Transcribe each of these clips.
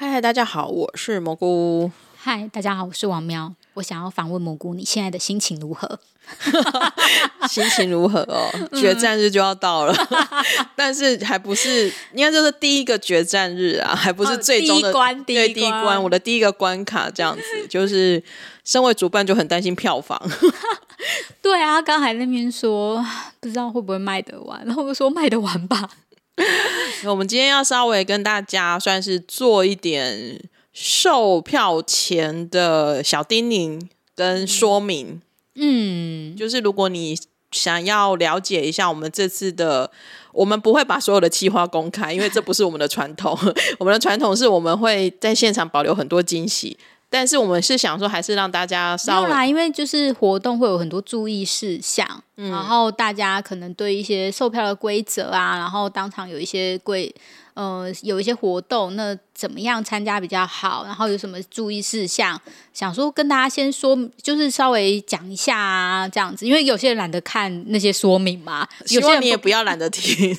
嗨嗨，大家好，我是蘑菇。嗨，大家好，我是王喵。我想要访问蘑菇，你现在的心情如何？心情如何哦？决战日就要到了，嗯、但是还不是，应该就是第一个决战日啊，还不是最终的、哦、第一关，对，第一关，我的第一个关卡这样子，就是身为主办就很担心票房。对啊，刚才那边说不知道会不会卖得完，然后我说卖得完吧。我们今天要稍微跟大家算是做一点售票前的小叮咛跟说明。嗯，就是如果你想要了解一下我们这次的，我们不会把所有的计划公开，因为这不是我们的传统。我们的传统是我们会在现场保留很多惊喜。但是我们是想说，还是让大家稍微啦，因为就是活动会有很多注意事项，嗯，然后大家可能对一些售票的规则啊，然后当场有一些规。呃，有一些活动，那怎么样参加比较好？然后有什么注意事项？想说跟大家先说，就是稍微讲一下啊，这样子，因为有些人懒得看那些说明嘛，有些人你也不要懒得听。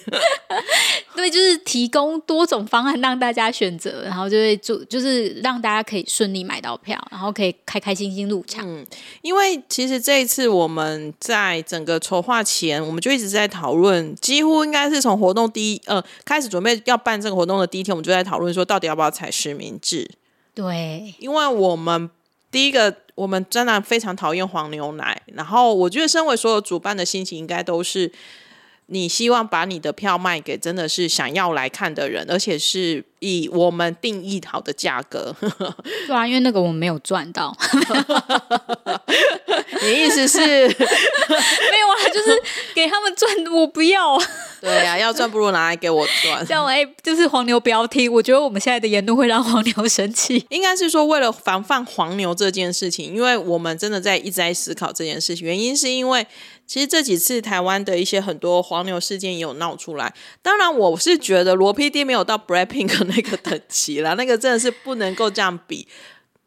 对，就是提供多种方案让大家选择，然后就会做，就是让大家可以顺利买到票，然后可以开开心心入场。嗯，因为其实这一次我们在整个筹划前，我们就一直在讨论，几乎应该是从活动第一呃开始准备要办。办这个活动的第一天，我们就在讨论说，到底要不要采实名制？对，因为我们第一个，我们真的非常讨厌黄牛奶。然后，我觉得身为所有主办的心情，应该都是你希望把你的票卖给真的是想要来看的人，而且是以我们定义好的价格。对啊，因为那个我们没有赚到。你意思是 没有啊？就是给他们赚，我不要。对呀、啊，要赚不如拿来给我赚。这样哎，就是黄牛不要听。我觉得我们现在的言论会让黄牛生气。应该是说，为了防范黄牛这件事情，因为我们真的在一直在思考这件事情。原因是因为其实这几次台湾的一些很多黄牛事件也有闹出来。当然，我是觉得罗 PD 没有到 BLACKPINK 那那个等级啦，那个真的是不能够这样比。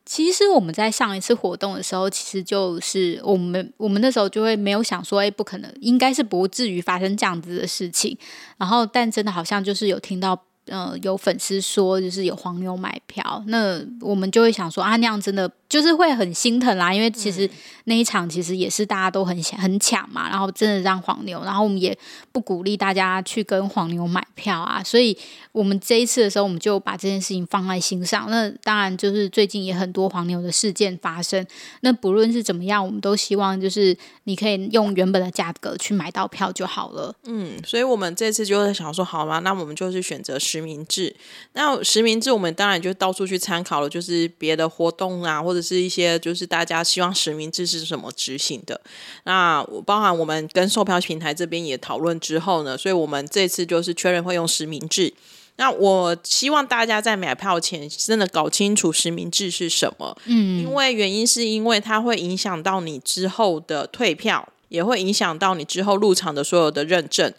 其实我们在上一次活动的时候，其实就是我们我们那时候就会没有想说，哎，不可能，应该是不至于发生这样子的事情。然后，但真的好像就是有听到。呃，有粉丝说就是有黄牛买票，那我们就会想说啊，那样真的就是会很心疼啦，因为其实那一场其实也是大家都很很抢嘛，然后真的让黄牛，然后我们也不鼓励大家去跟黄牛买票啊，所以我们这一次的时候，我们就把这件事情放在心上。那当然就是最近也很多黄牛的事件发生，那不论是怎么样，我们都希望就是你可以用原本的价格去买到票就好了。嗯，所以我们这次就是想说，好吗？那我们就是选择。实名制，那实名制我们当然就到处去参考了，就是别的活动啊，或者是一些就是大家希望实名制是什么执行的。那包含我们跟售票平台这边也讨论之后呢，所以我们这次就是确认会用实名制。那我希望大家在买票前真的搞清楚实名制是什么，嗯，因为原因是因为它会影响到你之后的退票，也会影响到你之后入场的所有的认证。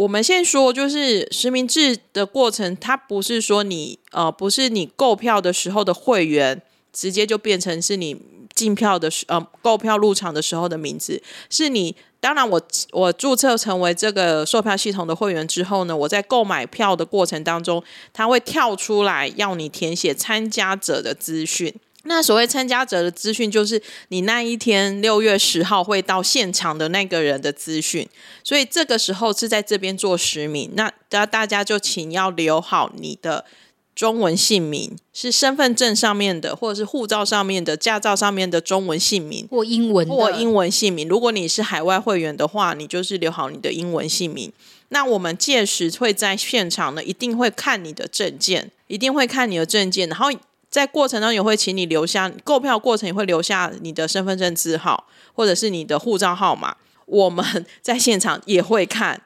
我们先说，就是实名制的过程，它不是说你呃，不是你购票的时候的会员直接就变成是你进票的时呃购票入场的时候的名字，是你当然我我注册成为这个售票系统的会员之后呢，我在购买票的过程当中，它会跳出来要你填写参加者的资讯。那所谓参加者的资讯，就是你那一天六月十号会到现场的那个人的资讯，所以这个时候是在这边做实名。那大大家就请要留好你的中文姓名，是身份证上面的，或者是护照上面的、驾照上面的中文姓名，或英文或英文姓名。如果你是海外会员的话，你就是留好你的英文姓名。那我们届时会在现场呢，一定会看你的证件，一定会看你的证件，然后。在过程中也会请你留下购票过程也会留下你的身份证字号或者是你的护照号码，我们 在现场也会看，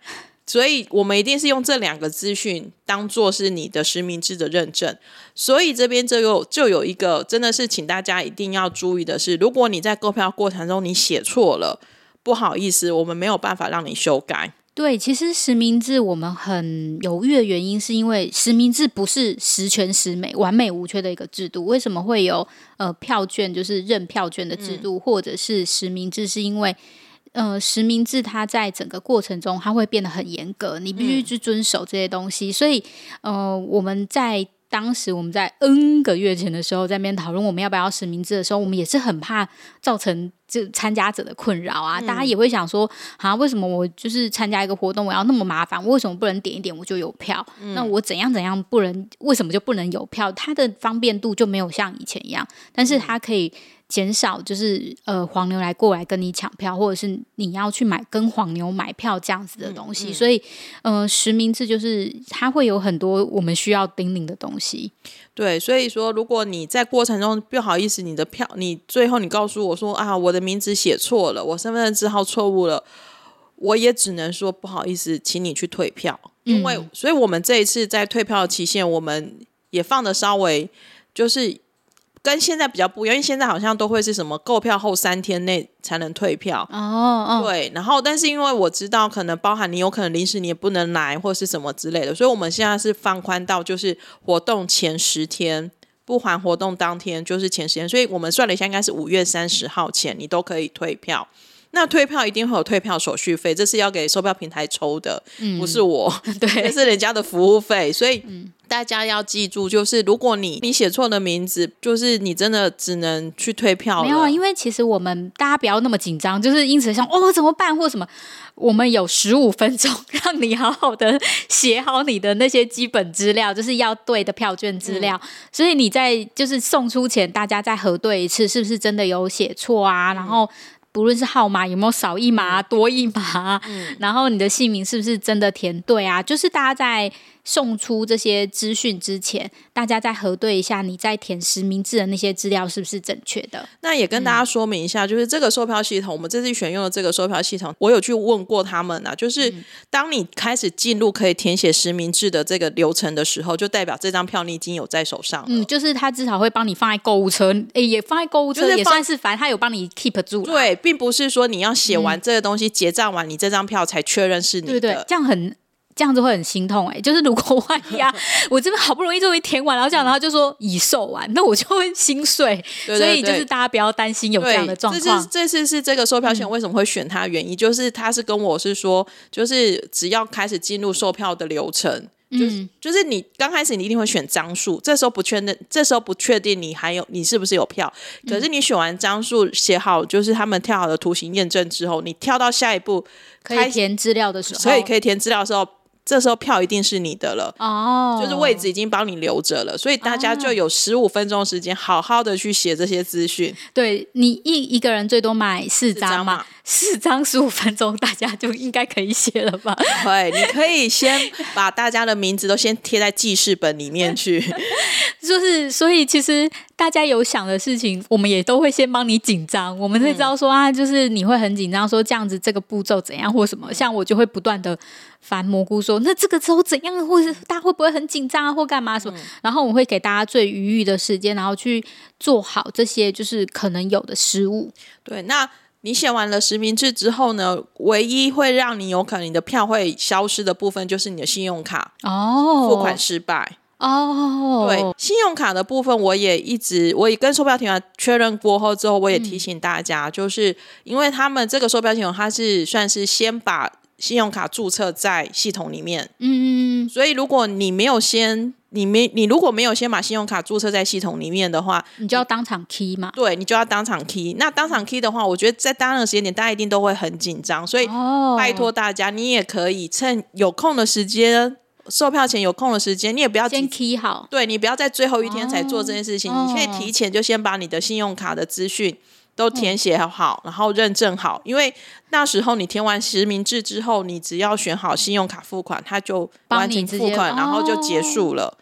所以我们一定是用这两个资讯当做是你的实名制的认证。所以这边就有就有一个真的是请大家一定要注意的是，如果你在购票过程中你写错了，不好意思，我们没有办法让你修改。对，其实实名制我们很犹豫的原因，是因为实名制不是十全十美、完美无缺的一个制度。为什么会有呃票券，就是认票券的制度，或者是实名制？是因为呃实名制它在整个过程中，它会变得很严格，你必须去遵守这些东西。所以呃我们在当时我们在 N 个月前的时候，在那边讨论我们要不要实名制的时候，我们也是很怕造成这参加者的困扰啊。嗯、大家也会想说，啊，为什么我就是参加一个活动，我要那么麻烦？为什么不能点一点我就有票？嗯、那我怎样怎样不能？为什么就不能有票？它的方便度就没有像以前一样，但是它可以。减少就是呃黄牛来过来跟你抢票，或者是你要去买跟黄牛买票这样子的东西，嗯嗯、所以呃实名制就是它会有很多我们需要叮咛的东西。对，所以说如果你在过程中不好意思，你的票你最后你告诉我说啊我的名字写错了，我身份证字号错误了，我也只能说不好意思，请你去退票。因为、嗯、所以我们这一次在退票的期限，我们也放的稍微就是。跟现在比较不一样，因为现在好像都会是什么购票后三天内才能退票哦哦，对，然后但是因为我知道可能包含你有可能临时你也不能来或是什么之类的，所以我们现在是放宽到就是活动前十天，不含活动当天就是前十天，所以我们算了一下，应该是五月三十号前你都可以退票。那退票一定会有退票手续费，这是要给售票平台抽的，嗯、不是我，对，这是人家的服务费，所以大家要记住，就是如果你你写错了名字，就是你真的只能去退票了。没有啊，因为其实我们大家不要那么紧张，就是因此想哦怎么办或什么，我们有十五分钟让你好好的写好你的那些基本资料，就是要对的票券资料，嗯、所以你在就是送出前，大家再核对一次，是不是真的有写错啊？嗯、然后。不论是号码有没有少一码多一码，嗯、然后你的姓名是不是真的填对啊？就是大家在。送出这些资讯之前，大家再核对一下你在填实名制的那些资料是不是正确的。那也跟大家说明一下，嗯、就是这个售票系统，我们这次选用的这个售票系统，我有去问过他们啊，就是当你开始进入可以填写实名制的这个流程的时候，就代表这张票你已经有在手上。嗯，就是他至少会帮你放在购物车，诶，也放在购物车，也算是反正他有帮你 keep 住。对，并不是说你要写完这个东西、嗯、结账完，你这张票才确认是你的。对对，这样很。这样子会很心痛哎、欸，就是如果万一啊，我这边好不容易终于填完，然后这样，然后就说已售完，那我就会心碎。所以就是大家不要担心有这样的状况。这次这次是这个售票系统为什么会选它？原因、嗯、就是他是跟我是说，就是只要开始进入售票的流程，嗯、就是就是你刚开始你一定会选张数，这时候不确定，这时候不确定你还有你是不是有票。可是你选完张数写好，就是他们跳好的图形验证之后，你跳到下一步可以填资料的时候，所以可以填资料的时候。这时候票一定是你的了哦，就是位置已经帮你留着了，所以大家就有十五分钟时间，好好的去写这些资讯。对，你一一个人最多买四张嘛，四张十五分钟，大家就应该可以写了吧？对，你可以先把大家的名字都先贴在记事本里面去，就是所以其实。大家有想的事情，我们也都会先帮你紧张。我们会知道说啊，就是你会很紧张，说这样子这个步骤怎样或什么。像我就会不断的烦蘑菇说，那这个之后怎样，或是大家会不会很紧张啊，或干嘛什么？然后我会给大家最余裕的时间，然后去做好这些就是可能有的失误。对，那你写完了实名制之后呢，唯一会让你有可能你的票会消失的部分，就是你的信用卡哦，付款失败。哦，对，信用卡的部分，我也一直，我也跟售票厅确认过后之后，我也提醒大家，嗯、就是因为他们这个售票系统，它是算是先把信用卡注册在系统里面，嗯，所以如果你没有先，你没，你如果没有先把信用卡注册在系统里面的话，你就要当场 key 嘛，对，你就要当场 key。那当场 key 的话，我觉得在当那个时间点，大家一定都会很紧张，所以拜托大家，你也可以趁有空的时间。售票前有空的时间，你也不要先 key 好，对，你不要在最后一天才做这件事情，哦、你可以提前就先把你的信用卡的资讯都填写好，嗯、然后认证好，因为那时候你填完实名制之后，你只要选好信用卡付款，它就完成付款，然后就结束了。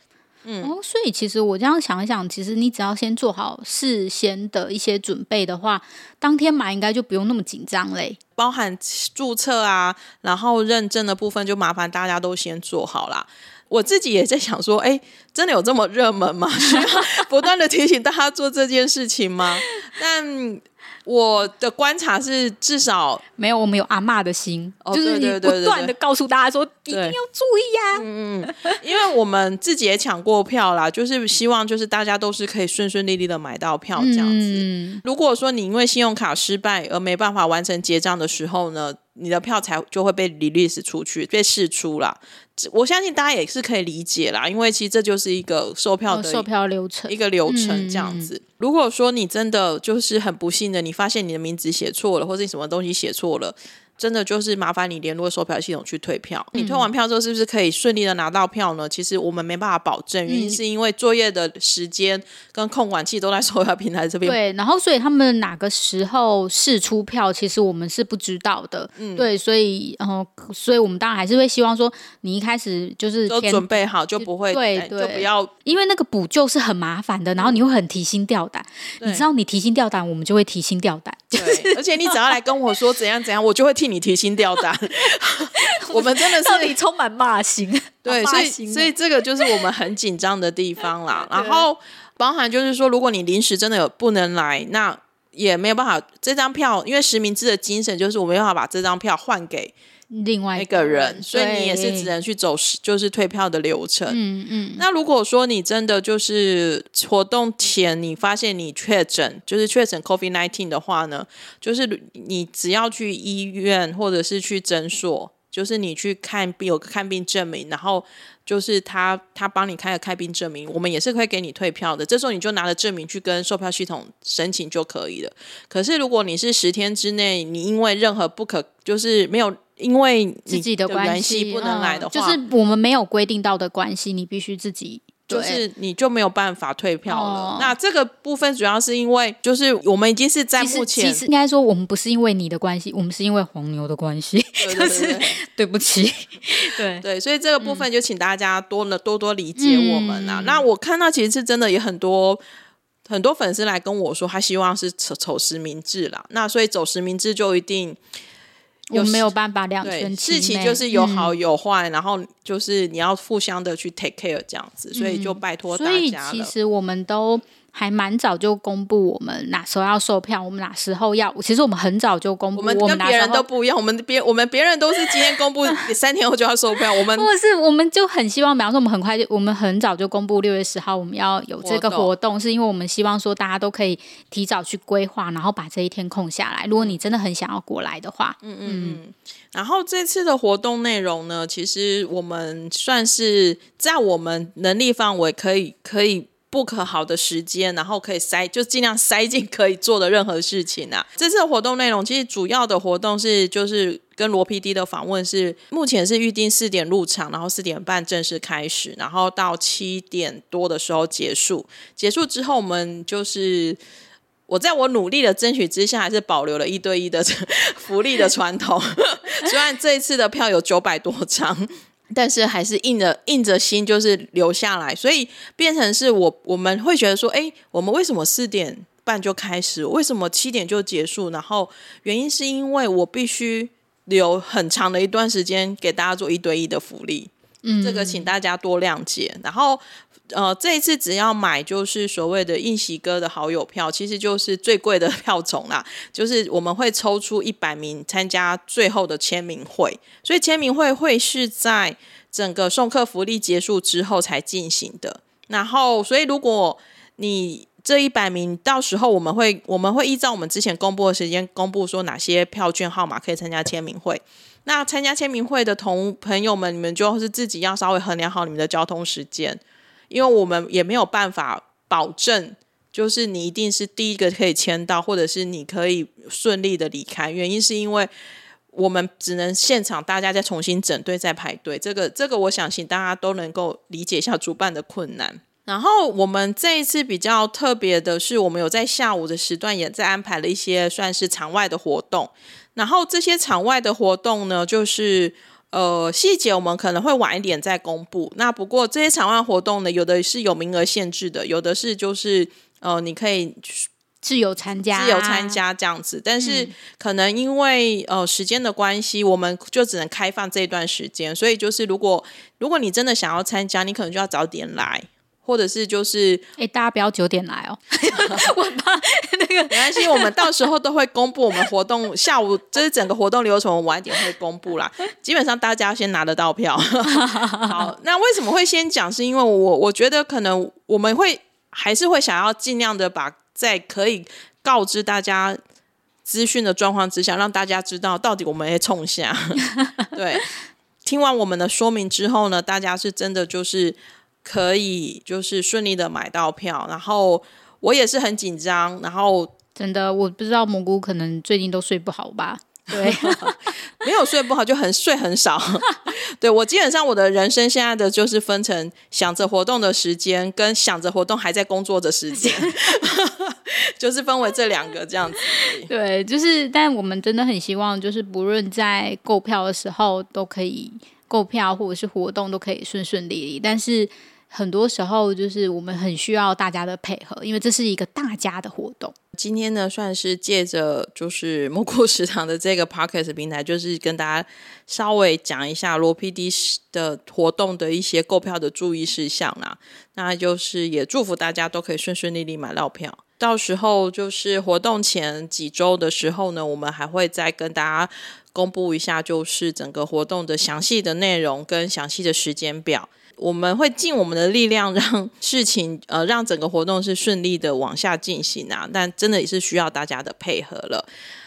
嗯，哦，所以其实我这样想一想，其实你只要先做好事先的一些准备的话，当天买应该就不用那么紧张嘞。包含注册啊，然后认证的部分就麻烦大家都先做好啦。我自己也在想说，哎，真的有这么热门吗？需要不断的提醒大家做这件事情吗？但。我的观察是，至少没有我们有阿妈的心，哦、就是你不断的告诉大家说，一定要注意呀、啊。嗯嗯，因为我们自己也抢过票啦，就是希望就是大家都是可以顺顺利利的买到票这样子。嗯、如果说你因为信用卡失败而没办法完成结账的时候呢，你的票才就会被 release 出去，被释出啦。我相信大家也是可以理解啦，因为其实这就是一个售票的、哦、售票流程，一个流程这样子。嗯、如果说你真的就是很不幸的，你发现你的名字写错了，或者你什么东西写错了。真的就是麻烦你联络售票系统去退票。你退完票之后，是不是可以顺利的拿到票呢？其实我们没办法保证，原因是因为作业的时间跟控管器都在售票平台这边。对，然后所以他们哪个时候试出票，其实我们是不知道的。嗯，对，所以然后，所以我们当然还是会希望说，你一开始就是都准备好，就不会对对，就不要，因为那个补救是很麻烦的，然后你会很提心吊胆。你知道，你提心吊胆，我们就会提心吊胆。对，而且你只要来跟我说怎样怎样，我就会替你提心吊胆。我们真的是到底充满骂心，对，所以所以这个就是我们很紧张的地方啦。然后包含就是说，如果你临时真的有不能来，那也没有办法。这张票，因为实名制的精神就是我没办法把这张票换给。另外一个人，所以你也是只能去走就是退票的流程。嗯嗯。那如果说你真的就是活动前你发现你确诊，就是确诊 COVID nineteen 的话呢，就是你只要去医院或者是去诊所，就是你去看病有个看病证明，然后就是他他帮你开了开病证明，我们也是会给你退票的。这时候你就拿着证明去跟售票系统申请就可以了。可是如果你是十天之内，你因为任何不可就是没有。因为自己的关系不能来的话，就是我们没有规定到的关系，你必须自己，就是你就没有办法退票了。那这个部分主要是因为，就是我们已经是在目前，其实应该说我们不是因为你的关系，我们是因为黄牛的关系，就是 对不起，对对，所以这个部分就请大家多了多多理解我们啊。那我看到其实是真的也很多很多粉丝来跟我说，他希望是走走实名制啦。那所以走实名制就一定。有没有办法两全其美？事情就是有好有坏，嗯，然后就是你要互相的去 take care 这样子，所以就拜托大家了。所以其实我们都。还蛮早就公布我们哪时候要售票，我们哪时候要。其实我们很早就公布，我们跟别人都不一样。我们别我们别人都是今天公布，三天后就要售票。我们或者是我们就很希望，比方说我们很快就，我们很早就公布六月十号我们要有这个活动，是因为我们希望说大家都可以提早去规划，然后把这一天空下来。如果你真的很想要过来的话，嗯嗯嗯。然后这次的活动内容呢，其实我们算是在我们能力范围可以可以。不可好的时间，然后可以塞，就尽量塞进可以做的任何事情啊。这次的活动内容其实主要的活动是，就是跟罗 PD 的访问是目前是预定四点入场，然后四点半正式开始，然后到七点多的时候结束。结束之后，我们就是我在我努力的争取之下，还是保留了一对一的 福利的传统。虽然这一次的票有九百多张。但是还是硬着硬着心，就是留下来，所以变成是我我们会觉得说，哎，我们为什么四点半就开始，为什么七点就结束？然后原因是因为我必须留很长的一段时间给大家做一对一的福利，嗯，这个请大家多谅解。然后。呃，这一次只要买就是所谓的应喜哥的好友票，其实就是最贵的 票种啦。就是我们会抽出一百名参加最后的签名会，所以签名会会是在整个送客福利结束之后才进行的。然后，所以如果你这一百名到时候我们会我们会依照我们之前公布的时间公布说哪些票券号码可以参加签名会。那参加签名会的同朋友们，你们就是自己要稍微衡量好你们的交通时间。因为我们也没有办法保证，就是你一定是第一个可以签到，或者是你可以顺利的离开。原因是因为我们只能现场大家再重新整队再排队。这个这个，我相信大家都能够理解一下主办的困难。然后我们这一次比较特别的是，我们有在下午的时段也在安排了一些算是场外的活动。然后这些场外的活动呢，就是。呃，细节我们可能会晚一点再公布。那不过这些场外活动呢，有的是有名额限制的，有的是就是呃，你可以自由参加，自由参加这样子。但是可能因为呃时间的关系，我们就只能开放这段时间。所以就是如果如果你真的想要参加，你可能就要早点来。或者是就是，哎，大家不要九点来哦，我怕那个没关系，我们到时候都会公布我们活动下午，就是整个活动流程，我们晚一点会公布啦。基本上大家先拿得到票。好，那为什么会先讲？是因为我我觉得可能我们会还是会想要尽量的把在可以告知大家资讯的状况之下，让大家知道到底我们会冲下。对，听完我们的说明之后呢，大家是真的就是可以就是顺利的买到票，然后我也是很紧张，然后真的我不知道蘑菇可能最近都睡不好吧。对，没有睡不好，就很睡很少。对，我基本上我的人生现在的就是分成想着活动的时间，跟想着活动还在工作的时间，就是分为这两个这样子。对，就是，但我们真的很希望，就是不论在购票的时候都可以购票，或者是活动都可以顺顺利利。但是很多时候，就是我们很需要大家的配合，因为这是一个大家的活动。今天呢，算是借着就是蘑菇食堂的这个 podcast 平台，就是跟大家稍微讲一下罗 PD 的活动的一些购票的注意事项啦。那就是也祝福大家都可以顺顺利利买到票。到时候就是活动前几周的时候呢，我们还会再跟大家公布一下，就是整个活动的详细的内容跟详细的时间表。我们会尽我们的力量，让事情呃，让整个活动是顺利的往下进行啊。但真的也是需要大家的配合了。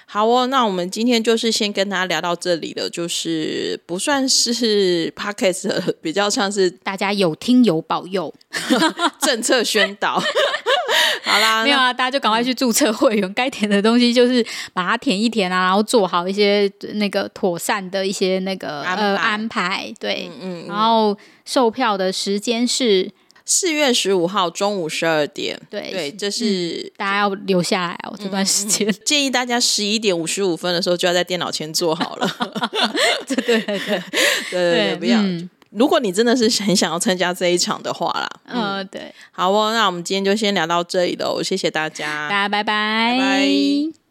好哦，那我们今天就是先跟大家聊到这里了，就是不算是 podcast，比较像是大家有听有保佑 政策宣导。好啦，没有啊，大家就赶快去注册会员，该填的东西就是把它填一填啊，然后做好一些那个妥善的一些那个呃、安排。对，嗯，嗯，嗯，然后售票的时间是四月十五号中午十二点。对对，这是、嗯、大家要留下来哦，这段时间、嗯、建议大家十一点五十五分的时候就要在电脑前做好了。对对对对对，不要。嗯如果你真的是很想要参加这一场的话啦，嗯，嗯对，好哦，那我们今天就先聊到这里喽，谢谢大家，大家拜拜，拜拜。